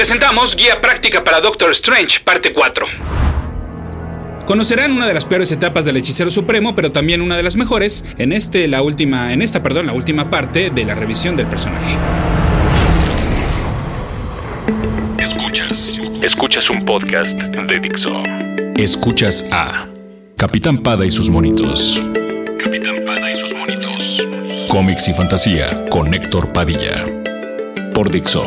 presentamos Guía Práctica para Doctor Strange, parte 4. Conocerán una de las peores etapas del Hechicero Supremo, pero también una de las mejores en este la última en esta, perdón, la última parte de la revisión del personaje. Escuchas. Escuchas un podcast de Dixo. Escuchas a Capitán Pada y sus monitos. Capitán Pada y sus monitos. Cómics y fantasía con Héctor Padilla. Por Dixo.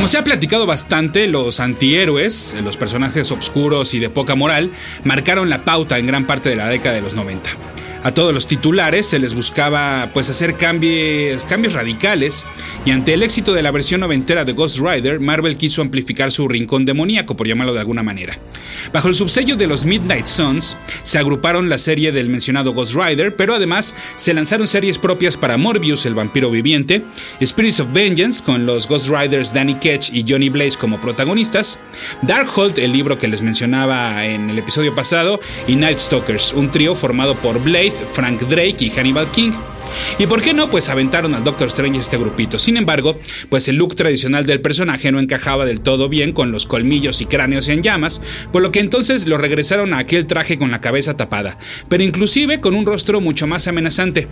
Como se ha platicado bastante, los antihéroes, los personajes oscuros y de poca moral, marcaron la pauta en gran parte de la década de los 90. A todos los titulares se les buscaba pues hacer cambios, cambios radicales y ante el éxito de la versión noventera de Ghost Rider, Marvel quiso amplificar su rincón demoníaco, por llamarlo de alguna manera. Bajo el subsello de los Midnight Suns, se agruparon la serie del mencionado Ghost Rider, pero además se lanzaron series propias para Morbius, el vampiro viviente, Spirits of Vengeance, con los Ghost Riders Danny Ketch y Johnny Blaze como protagonistas, Darkhold, el libro que les mencionaba en el episodio pasado, y Night Stalkers, un trío formado por Frank Drake y Hannibal King. ¿Y por qué no? Pues aventaron al Doctor Strange este grupito. Sin embargo, pues el look tradicional del personaje no encajaba del todo bien con los colmillos y cráneos en llamas, por lo que entonces lo regresaron a aquel traje con la cabeza tapada, pero inclusive con un rostro mucho más amenazante.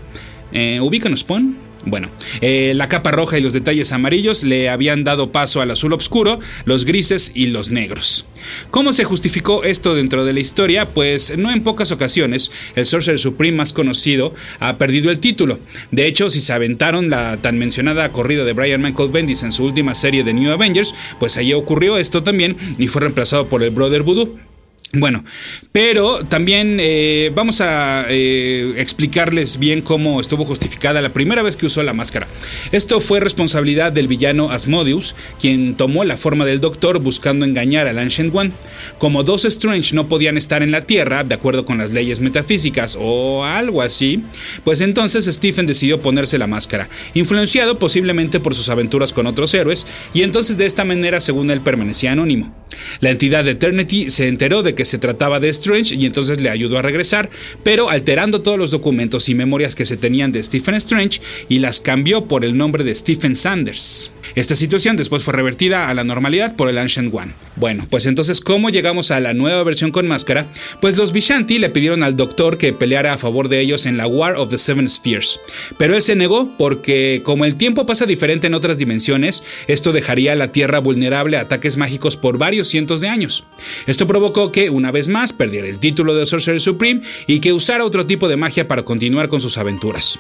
Eh, ¿Ubícanos, Pon? Bueno, eh, la capa roja y los detalles amarillos le habían dado paso al azul oscuro, los grises y los negros. ¿Cómo se justificó esto dentro de la historia? Pues no en pocas ocasiones el Sorcerer Supreme más conocido ha perdido el título. De hecho, si se aventaron la tan mencionada corrida de Brian Michael Bendis en su última serie de New Avengers, pues allí ocurrió esto también y fue reemplazado por el Brother Voodoo. Bueno, pero también eh, vamos a eh, explicarles bien cómo estuvo justificada la primera vez que usó la máscara. Esto fue responsabilidad del villano Asmodeus, quien tomó la forma del Doctor buscando engañar al Ancient One. Como dos Strange no podían estar en la Tierra, de acuerdo con las leyes metafísicas o algo así, pues entonces Stephen decidió ponerse la máscara, influenciado posiblemente por sus aventuras con otros héroes, y entonces de esta manera, según él, permanecía anónimo. La entidad de Eternity se enteró de que se trataba de Strange y entonces le ayudó a regresar, pero alterando todos los documentos y memorias que se tenían de Stephen Strange y las cambió por el nombre de Stephen Sanders. Esta situación después fue revertida a la normalidad por el Ancient One. Bueno, pues entonces, ¿cómo llegamos a la nueva versión con máscara? Pues los Vishanti le pidieron al Doctor que peleara a favor de ellos en la War of the Seven Spheres, pero él se negó porque como el tiempo pasa diferente en otras dimensiones, esto dejaría a la Tierra vulnerable a ataques mágicos por varios cientos de años. Esto provocó que, una vez más, perdiera el título de Sorcerer Supreme y que usara otro tipo de magia para continuar con sus aventuras.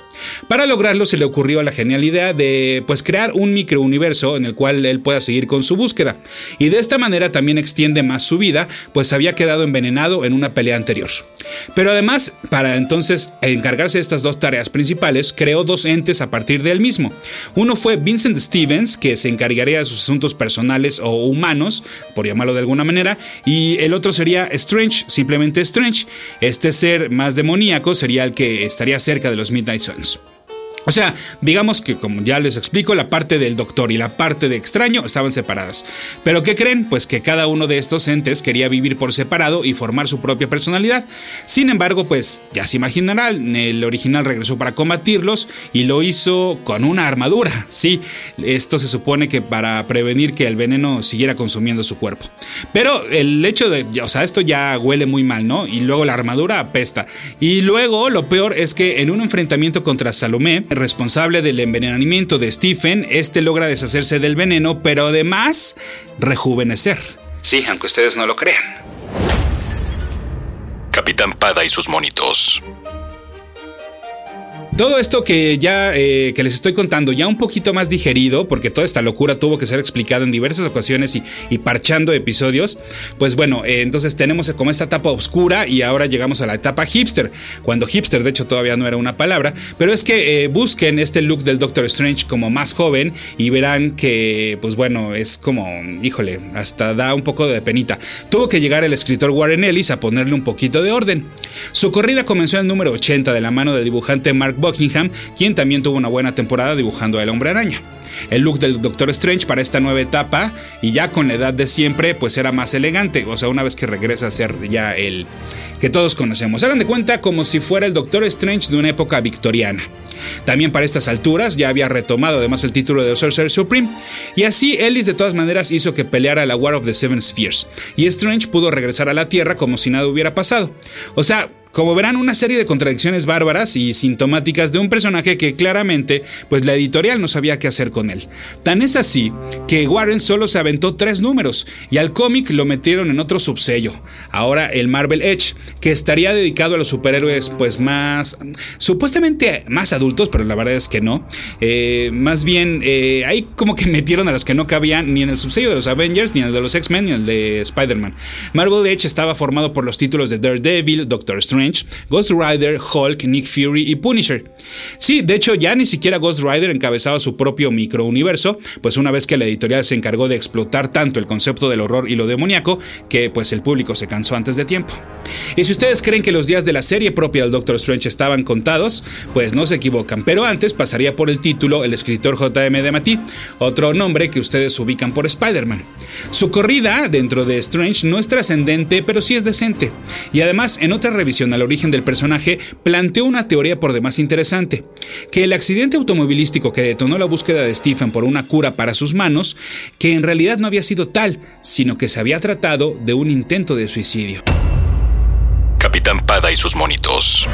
Para lograrlo se le ocurrió la genial idea de pues crear un microuniverso en el cual él pueda seguir con su búsqueda y de esta manera también extiende más su vida, pues había quedado envenenado en una pelea anterior. Pero además, para entonces encargarse de estas dos tareas principales, creó dos entes a partir de él mismo. Uno fue Vincent Stevens, que se encargaría de sus asuntos personales o humanos, por llamarlo de alguna manera, y el otro sería Strange, simplemente Strange. Este ser más demoníaco sería el que estaría cerca de los Midnight Suns. O sea, digamos que como ya les explico, la parte del doctor y la parte de extraño estaban separadas. Pero ¿qué creen? Pues que cada uno de estos entes quería vivir por separado y formar su propia personalidad. Sin embargo, pues ya se imaginarán, el original regresó para combatirlos y lo hizo con una armadura. Sí, esto se supone que para prevenir que el veneno siguiera consumiendo su cuerpo. Pero el hecho de, o sea, esto ya huele muy mal, ¿no? Y luego la armadura apesta. Y luego lo peor es que en un enfrentamiento contra Salomé, responsable del envenenamiento de Stephen, este logra deshacerse del veneno, pero además rejuvenecer. Sí, aunque ustedes no lo crean. Capitán Pada y sus monitos. Todo esto que ya eh, que les estoy contando, ya un poquito más digerido, porque toda esta locura tuvo que ser explicada en diversas ocasiones y, parchando episodios, pues bueno, eh, entonces tenemos como esta etapa oscura y ahora llegamos a la etapa hipster, cuando hipster de hecho todavía no era una palabra, pero es que eh, busquen este look del Doctor Strange como más joven y verán que, pues bueno, es como, híjole, hasta da un poco de penita. Tuvo que llegar el escritor Warren Ellis a ponerle un poquito de orden. Su corrida comenzó en el número 80 de la mano del dibujante Mark Buckingham, quien también tuvo una buena temporada dibujando al Hombre Araña. El look del Doctor Strange para esta nueva etapa, y ya con la edad de siempre, pues era más elegante, o sea, una vez que regresa a ser ya el que todos conocemos. Hagan de cuenta como si fuera el Doctor Strange de una época victoriana. También para estas alturas ya había retomado además el título de Sorcerer Supreme, y así Ellis de todas maneras hizo que peleara la War of the Seven Spheres, y Strange pudo regresar a la Tierra como si nada hubiera pasado. O sea, como verán, una serie de contradicciones bárbaras y sintomáticas de un personaje que claramente, pues la editorial no sabía qué hacer con él. Tan es así que Warren solo se aventó tres números y al cómic lo metieron en otro subsello, ahora el Marvel Edge, que estaría dedicado a los superhéroes pues más, supuestamente más adultos, pero la verdad es que no. Eh, más bien, eh, ahí como que metieron a los que no cabían ni en el subsello de los Avengers, ni en el de los X-Men, ni en el de Spider-Man. Marvel Edge estaba formado por los títulos de Daredevil, Doctor Strange, Ghost Rider, Hulk, Nick Fury y Punisher. Sí, de hecho ya ni siquiera Ghost Rider encabezaba su propio microuniverso, pues una vez que la editorial se encargó de explotar tanto el concepto del horror y lo demoníaco, que pues el público se cansó antes de tiempo. Y si ustedes creen que los días de la serie propia del Doctor Strange estaban contados, pues no se equivocan, pero antes pasaría por el título el escritor J.M. DeMatteis, otro nombre que ustedes ubican por Spider-Man. Su corrida dentro de Strange no es trascendente, pero sí es decente. Y además, en otra revisión al origen del personaje, planteó una teoría por demás interesante, que el accidente automovilístico que detonó la búsqueda de Stephen por una cura para sus manos, que en realidad no había sido tal, sino que se había tratado de un intento de suicidio. Capitán Pada y sus monitos.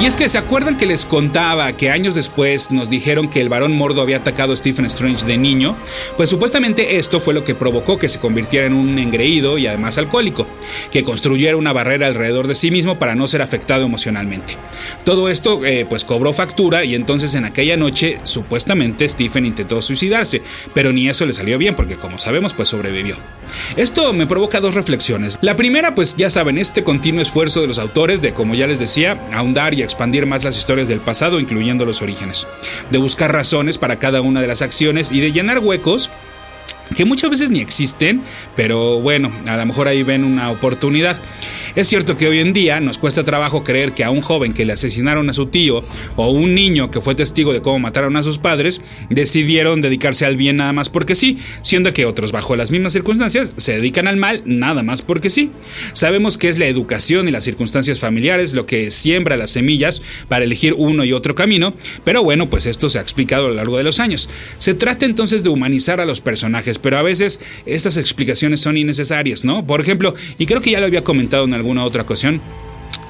Y es que se acuerdan que les contaba que años después nos dijeron que el varón mordo había atacado a Stephen Strange de niño, pues supuestamente esto fue lo que provocó que se convirtiera en un engreído y además alcohólico, que construyera una barrera alrededor de sí mismo para no ser afectado emocionalmente. Todo esto eh, pues cobró factura y entonces en aquella noche supuestamente Stephen intentó suicidarse, pero ni eso le salió bien porque como sabemos pues sobrevivió. Esto me provoca dos reflexiones. La primera pues ya saben, este continuo esfuerzo de los autores de como ya les decía, ahondar y expandir más las historias del pasado, incluyendo los orígenes, de buscar razones para cada una de las acciones y de llenar huecos que muchas veces ni existen, pero bueno, a lo mejor ahí ven una oportunidad. Es cierto que hoy en día nos cuesta trabajo creer que a un joven que le asesinaron a su tío o un niño que fue testigo de cómo mataron a sus padres decidieron dedicarse al bien nada más porque sí, siendo que otros bajo las mismas circunstancias se dedican al mal nada más porque sí. Sabemos que es la educación y las circunstancias familiares lo que siembra las semillas para elegir uno y otro camino, pero bueno, pues esto se ha explicado a lo largo de los años. Se trata entonces de humanizar a los personajes, pero a veces estas explicaciones son innecesarias, ¿no? Por ejemplo, y creo que ya lo había comentado en alguna otra ocasión,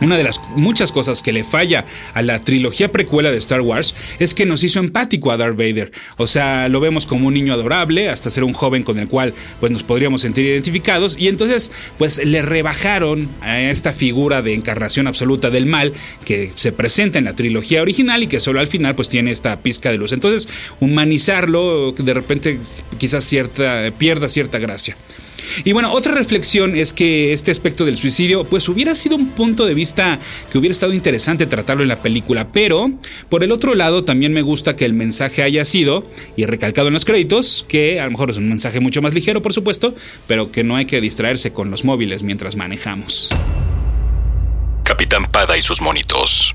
una de las muchas cosas que le falla a la trilogía precuela de Star Wars es que nos hizo empático a Darth Vader. O sea, lo vemos como un niño adorable hasta ser un joven con el cual pues nos podríamos sentir identificados y entonces pues le rebajaron a esta figura de encarnación absoluta del mal que se presenta en la trilogía original y que solo al final pues tiene esta pizca de luz. Entonces, humanizarlo de repente quizás cierta pierda cierta gracia. Y bueno, otra reflexión es que este aspecto del suicidio, pues hubiera sido un punto de vista que hubiera estado interesante tratarlo en la película, pero por el otro lado también me gusta que el mensaje haya sido, y recalcado en los créditos, que a lo mejor es un mensaje mucho más ligero, por supuesto, pero que no hay que distraerse con los móviles mientras manejamos. Capitán Pada y sus monitos.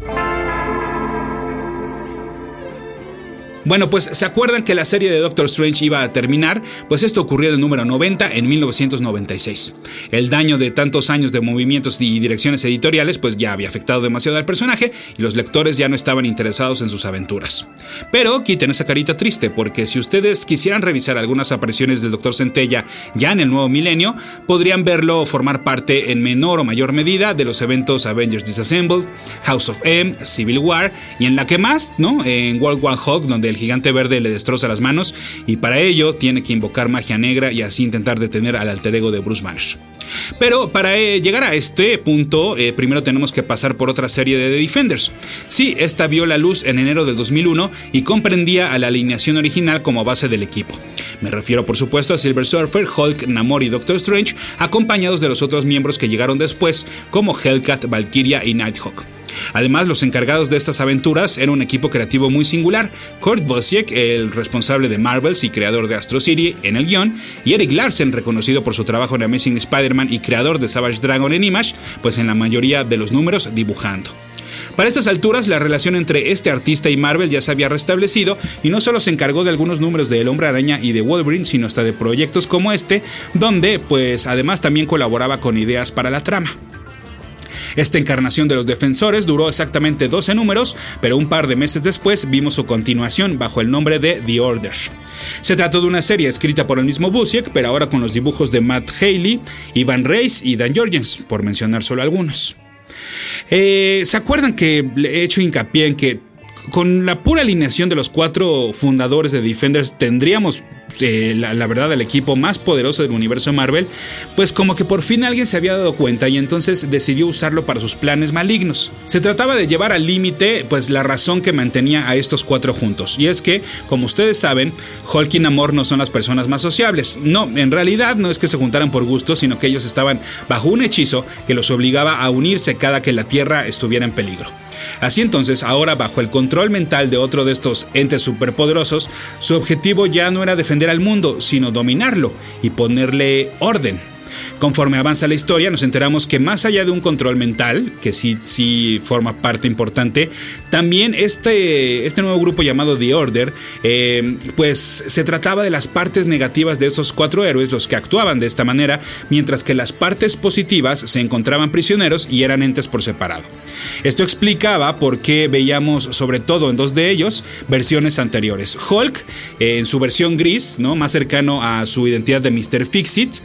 Bueno, pues se acuerdan que la serie de Doctor Strange iba a terminar, pues esto ocurrió en el número 90 en 1996. El daño de tantos años de movimientos y direcciones editoriales pues ya había afectado demasiado al personaje y los lectores ya no estaban interesados en sus aventuras. Pero quiten esa carita triste porque si ustedes quisieran revisar algunas apariciones del Doctor Centella ya en el nuevo milenio, podrían verlo formar parte en menor o mayor medida de los eventos Avengers Disassembled, House of M, Civil War y en la que más, ¿no? En World War Hulk donde el gigante verde le destroza las manos y para ello tiene que invocar magia negra y así intentar detener al alter ego de Bruce Banner. Pero para eh, llegar a este punto, eh, primero tenemos que pasar por otra serie de The Defenders. Sí, esta vio la luz en enero del 2001 y comprendía a la alineación original como base del equipo. Me refiero por supuesto a Silver Surfer, Hulk, Namor y Doctor Strange, acompañados de los otros miembros que llegaron después, como Hellcat, Valkyria y Nighthawk. Además, los encargados de estas aventuras eran un equipo creativo muy singular. Kurt Busiek, el responsable de Marvels y creador de Astro City en el guion, y Eric Larsen, reconocido por su trabajo en Amazing Spider-Man y creador de Savage Dragon en Image, pues en la mayoría de los números dibujando. Para estas alturas, la relación entre este artista y Marvel ya se había restablecido y no solo se encargó de algunos números de El Hombre Araña y de Wolverine, sino hasta de proyectos como este, donde pues además también colaboraba con ideas para la trama. Esta encarnación de los defensores duró exactamente 12 números, pero un par de meses después vimos su continuación bajo el nombre de The Order. Se trató de una serie escrita por el mismo Busiek, pero ahora con los dibujos de Matt Haley, Ivan Reis y Dan Jorgens, por mencionar solo algunos. Eh, ¿Se acuerdan que he hecho hincapié en que con la pura alineación de los cuatro fundadores de Defenders tendríamos eh, la, verdad el equipo más poderoso del universo Marvel, pues como que por fin alguien se había dado cuenta y entonces decidió usarlo para sus planes malignos. Se trataba de llevar al límite pues la razón que mantenía a estos cuatro juntos, y es que, como ustedes saben, Hulk y Namor no son las personas más sociables. No, en realidad no es que se juntaran por gusto, sino que ellos estaban bajo un hechizo que los obligaba a unirse cada que la Tierra estuviera en peligro. Así entonces, ahora bajo el control mental de otro de estos entes superpoderosos, su objetivo ya no era defender al mundo, sino dominarlo y ponerle orden. Conforme avanza la historia, nos enteramos que más allá de un control mental, que sí, sí forma parte importante, también este, este nuevo grupo llamado The Order, eh, pues se trataba de las partes negativas de esos cuatro héroes, los que actuaban de esta manera, mientras que las partes positivas se encontraban prisioneros y eran entes por separado. Esto explicaba por qué veíamos, sobre todo en dos de ellos, versiones anteriores. Hulk, en su versión gris, ¿no? más cercano a su identidad de Mr. Fixit,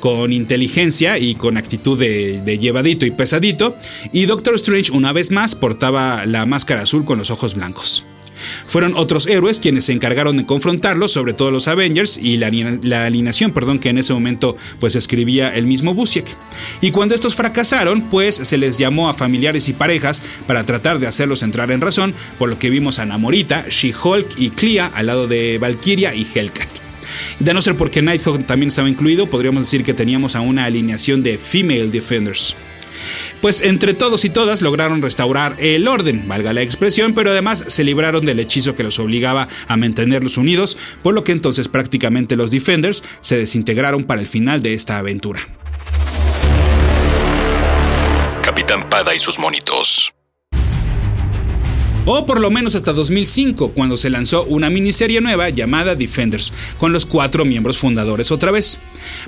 con inteligencia y con actitud de, llevadito y pesadito, y Doctor Strange una vez más portaba la máscara azul con los ojos blancos. Fueron otros héroes quienes se encargaron de confrontarlos, sobre todo los Avengers y la, alineación, perdón, que en ese momento pues escribía el mismo Busiek. Y cuando estos fracasaron, pues se les llamó a familiares y parejas para tratar de hacerlos entrar en razón, por lo que vimos a Namorita, She-Hulk y Clea al lado de Valkyria y Hellcat. De no ser porque Nighthawk también estaba incluido, podríamos decir que teníamos a una alineación de Female Defenders. Pues entre todos y todas lograron restaurar el orden, valga la expresión, pero además se libraron del hechizo que los obligaba a mantenerlos unidos, por lo que entonces prácticamente los Defenders se desintegraron para el final de esta aventura. Capitán Pada y sus monitos o por lo menos hasta 2005, cuando se lanzó una miniserie nueva llamada Defenders, con los cuatro miembros fundadores otra vez.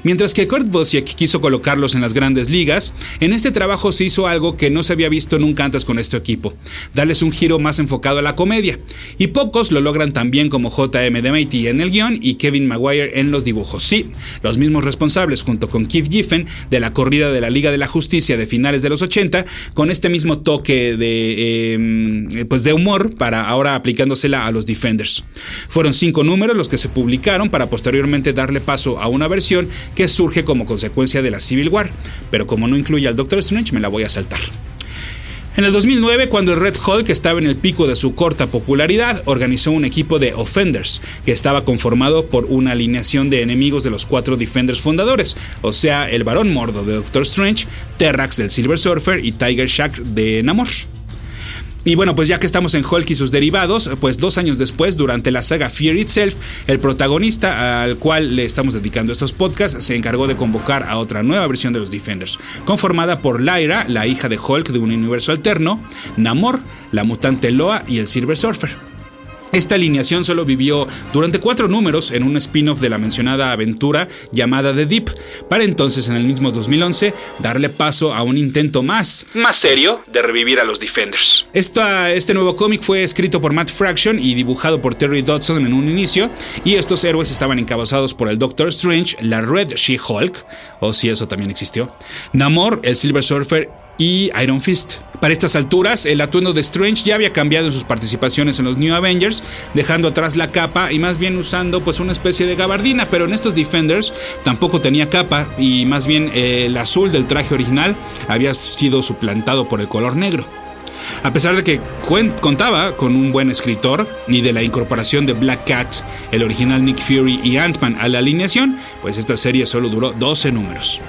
Mientras que Kurt Busiek quiso colocarlos en las grandes ligas, en este trabajo se hizo algo que no se había visto nunca antes con este equipo, darles un giro más enfocado a la comedia, y pocos lo logran tan bien como JM DeMaiti en el guion y Kevin Maguire en los dibujos. Sí, los mismos responsables junto con Keith Giffen de la corrida de la Liga de la Justicia de finales de los 80, con este mismo toque de, em, pues de humor para ahora aplicándosela a los Defenders. Fueron cinco números los que se publicaron para posteriormente darle paso a una versión que surge como consecuencia de la Civil War, pero como no incluye al Doctor Strange me la voy a saltar. En el 2009, cuando el Red Hulk estaba en el pico de su corta popularidad, organizó un equipo de Offenders, que estaba conformado por una alineación de enemigos de los cuatro Defenders fundadores, o sea, el Barón Mordo de Doctor Strange, Terrax del Silver Surfer y Tiger Shark de Namor. Y bueno, pues ya que estamos en Hulk y sus derivados, pues dos años después, durante la saga Fear Itself, el protagonista al cual le estamos dedicando estos podcasts se encargó de convocar a otra nueva versión de los Defenders, conformada por Lyra, la hija de Hulk de un universo alterno, Namor, la mutante Loa y el Silver Surfer. Esta alineación solo vivió durante cuatro números en un spin-off de la mencionada aventura llamada The Deep, para entonces en el mismo 2011 darle paso a un intento más, más serio de revivir a los Defenders. este nuevo cómic fue escrito por Matt Fraction y dibujado por Terry Dodson en un inicio, y estos héroes estaban encabezados por el Doctor Strange, la Red She-Hulk, o si eso también existió, Namor, el Silver Surfer y Iron Fist. Para estas alturas, el atuendo de Strange ya había cambiado en sus participaciones en los New Avengers, dejando atrás la capa y más bien usando pues una especie de gabardina, pero en estos Defenders tampoco tenía capa y más bien el azul del traje original había sido suplantado por el color negro. A pesar de que contaba con un buen escritor y de la incorporación de Black Cat, el original Nick Fury y Ant-Man a la alineación, pues esta serie solo duró 12 números.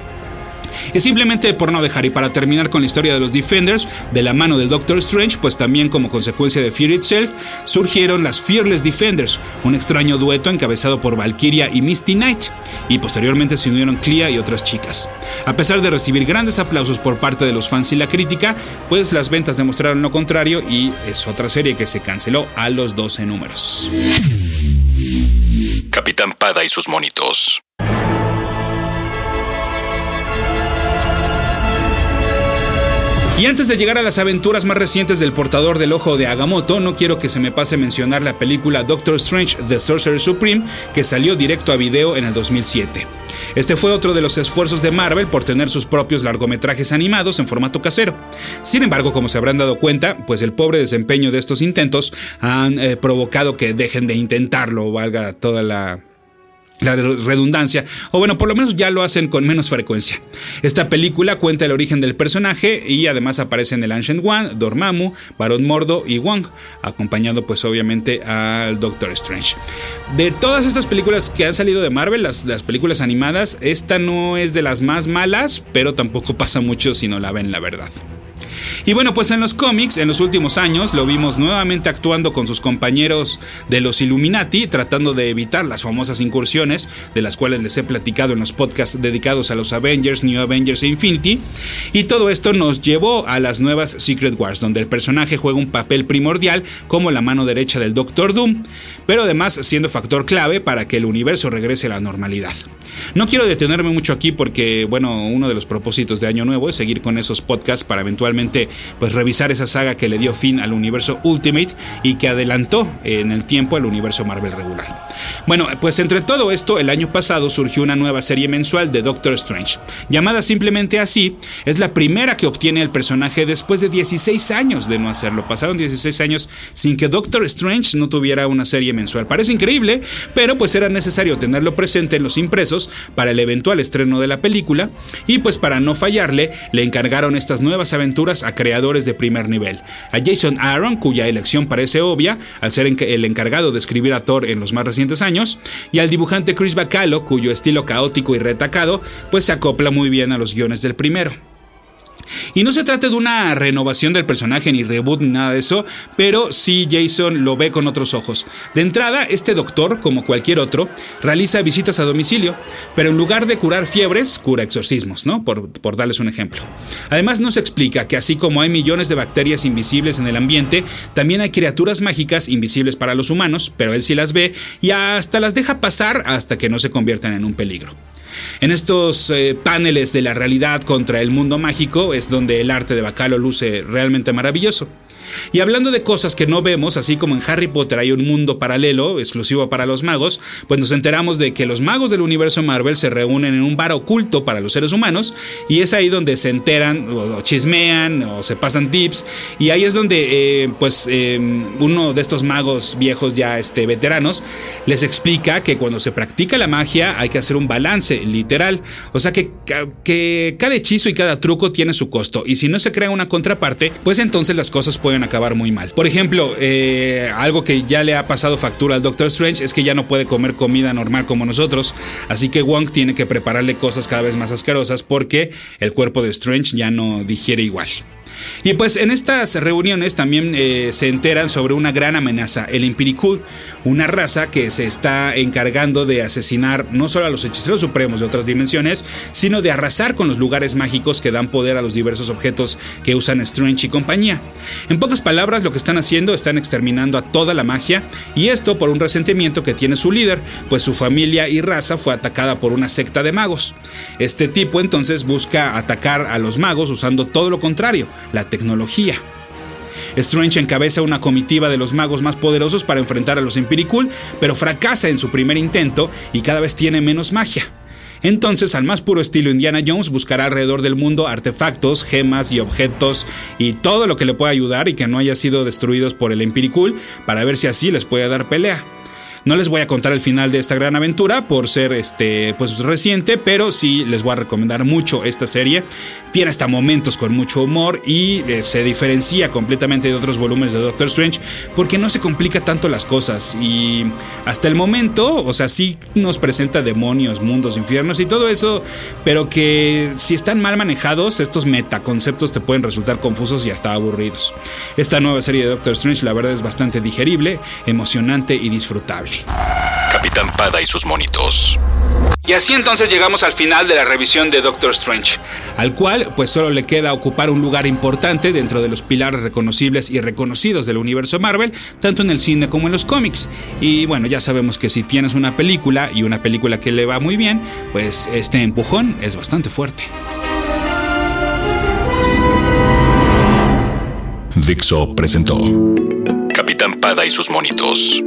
Y simplemente por no dejar y para terminar con la historia de los Defenders, de la mano del Doctor Strange, pues también como consecuencia de Fury Itself, surgieron las Fearless Defenders, un extraño dueto encabezado por Valkyria y Misty Knight, y posteriormente se unieron Clea y otras chicas. A pesar de recibir grandes aplausos por parte de los fans y la crítica, pues las ventas demostraron lo contrario y es otra serie que se canceló a los 12 números. Capitán Pada y sus monitos. Y antes de llegar a las aventuras más recientes del portador del ojo de Agamotto, no quiero que se me pase mencionar la película Doctor Strange The Sorcerer Supreme, que salió directo a video en el 2007. Este fue otro de los esfuerzos de Marvel por tener sus propios largometrajes animados en formato casero. Sin embargo, como se habrán dado cuenta, pues el pobre desempeño de estos intentos han eh, provocado que dejen de intentarlo, valga toda la la redundancia, o bueno, por lo menos ya lo hacen con menos frecuencia. Esta película cuenta el origen del personaje y además aparecen el Ancient One, Dormammu, Barón Mordo y Wong, acompañando pues obviamente al Doctor Strange. De todas estas películas que han salido de Marvel, las, las películas animadas, esta no es de las más malas, pero tampoco pasa mucho si no la ven la verdad. Y bueno, pues en los cómics, en los últimos años, lo vimos nuevamente actuando con sus compañeros de los Illuminati, tratando de evitar las famosas incursiones, de las cuales les he platicado en los podcasts dedicados a los Avengers, New Avengers e Infinity. Y todo esto nos llevó a las nuevas Secret Wars, donde el personaje juega un papel primordial como la mano derecha del Doctor Doom, pero además siendo factor clave para que el universo regrese a la normalidad. No quiero detenerme mucho aquí porque, bueno, uno de los propósitos de Año Nuevo es seguir con esos podcasts para eventualmente pues revisar esa saga que le dio fin al universo Ultimate y que adelantó en el tiempo al universo Marvel regular. Bueno, pues entre todo esto, el año pasado surgió una nueva serie mensual de Doctor Strange, llamada simplemente así, es la primera que obtiene el personaje después de 16 años de no hacerlo. Pasaron 16 años sin que Doctor Strange no tuviera una serie mensual. Parece increíble, pero pues era necesario tenerlo presente en los impresos para el eventual estreno de la película y pues para no fallarle le encargaron estas nuevas aventuras a creadores de primer nivel. A Jason Aaron, cuya elección parece obvia al ser el encargado de escribir a Thor en los más recientes años, y al dibujante Chris Bacalo, cuyo estilo caótico y retacado pues se acopla muy bien a los guiones del primero. Y no se trata de una renovación del personaje, ni reboot, ni nada de eso, pero sí Jason lo ve con otros ojos. De entrada, este doctor, como cualquier otro, realiza visitas a domicilio, pero en lugar de curar fiebres, cura exorcismos, ¿no? Por, por darles un ejemplo. Además, nos explica que así como hay millones de bacterias invisibles en el ambiente, también hay criaturas mágicas invisibles para los humanos, pero él sí las ve y hasta las deja pasar hasta que no se conviertan en un peligro. En estos eh, paneles de la realidad contra el mundo mágico es donde el arte de Bacalo luce realmente maravilloso. Y hablando de cosas que no vemos, así como en Harry Potter hay un mundo paralelo exclusivo para los magos, pues nos enteramos de que los magos del universo Marvel se reúnen en un bar oculto para los seres humanos y es ahí donde se enteran o, chismean o se pasan tips y ahí es donde eh, pues eh, uno de estos magos viejos ya este, veteranos les explica que cuando se practica la magia hay que hacer un balance literal, o sea que, que cada hechizo y cada truco tiene su costo y si no se crea una contraparte, pues entonces las cosas pueden acabar muy mal. Por ejemplo, eh, algo que ya le ha pasado factura al Doctor Strange es que ya no puede comer comida normal como nosotros, así que Wong tiene que prepararle cosas cada vez más asquerosas porque el cuerpo de Strange ya no digiere igual. Y pues en estas reuniones también eh, se enteran sobre una gran amenaza, el Impiricul, una raza que se está encargando de asesinar no solo a los hechiceros supremos de otras dimensiones, sino de arrasar con los lugares mágicos que dan poder a los diversos objetos que usan Strange y compañía. En pocas palabras, lo que están haciendo están exterminando a toda la magia y esto por un resentimiento que tiene su líder, pues su familia y raza fue atacada por una secta de magos. Este tipo entonces busca atacar a los magos usando todo lo contrario, la tecnología. Strange encabeza una comitiva de los magos más poderosos para enfrentar a los Empiricul, pero fracasa en su primer intento y cada vez tiene menos magia. Entonces, al más puro estilo Indiana Jones, buscará alrededor del mundo artefactos, gemas y objetos y todo lo que le pueda ayudar y que no haya sido destruidos por el Empiricul para ver si así les puede dar pelea. No les voy a contar el final de esta gran aventura por ser este pues reciente, pero sí les voy a recomendar mucho esta serie. Tiene hasta momentos con mucho humor y eh, se diferencia completamente de otros volúmenes de Doctor Strange porque no se complica tanto las cosas y hasta el momento, o sea, sí nos presenta demonios, mundos, infiernos y todo eso, pero que si están mal manejados, estos metaconceptos te pueden resultar confusos y hasta aburridos. Esta nueva serie de Doctor Strange la verdad es bastante digerible, emocionante y disfrutable. Capitán Pada y sus monitos. Y así entonces llegamos al final de la revisión de Doctor Strange, al cual pues solo le queda ocupar un lugar importante dentro de los pilares reconocibles y reconocidos del universo Marvel, tanto en el cine como en los cómics. Y bueno, ya sabemos que si tienes una película y una película que le va muy bien, pues este empujón es bastante fuerte. Dixo presentó Capitán Pada y sus monitos.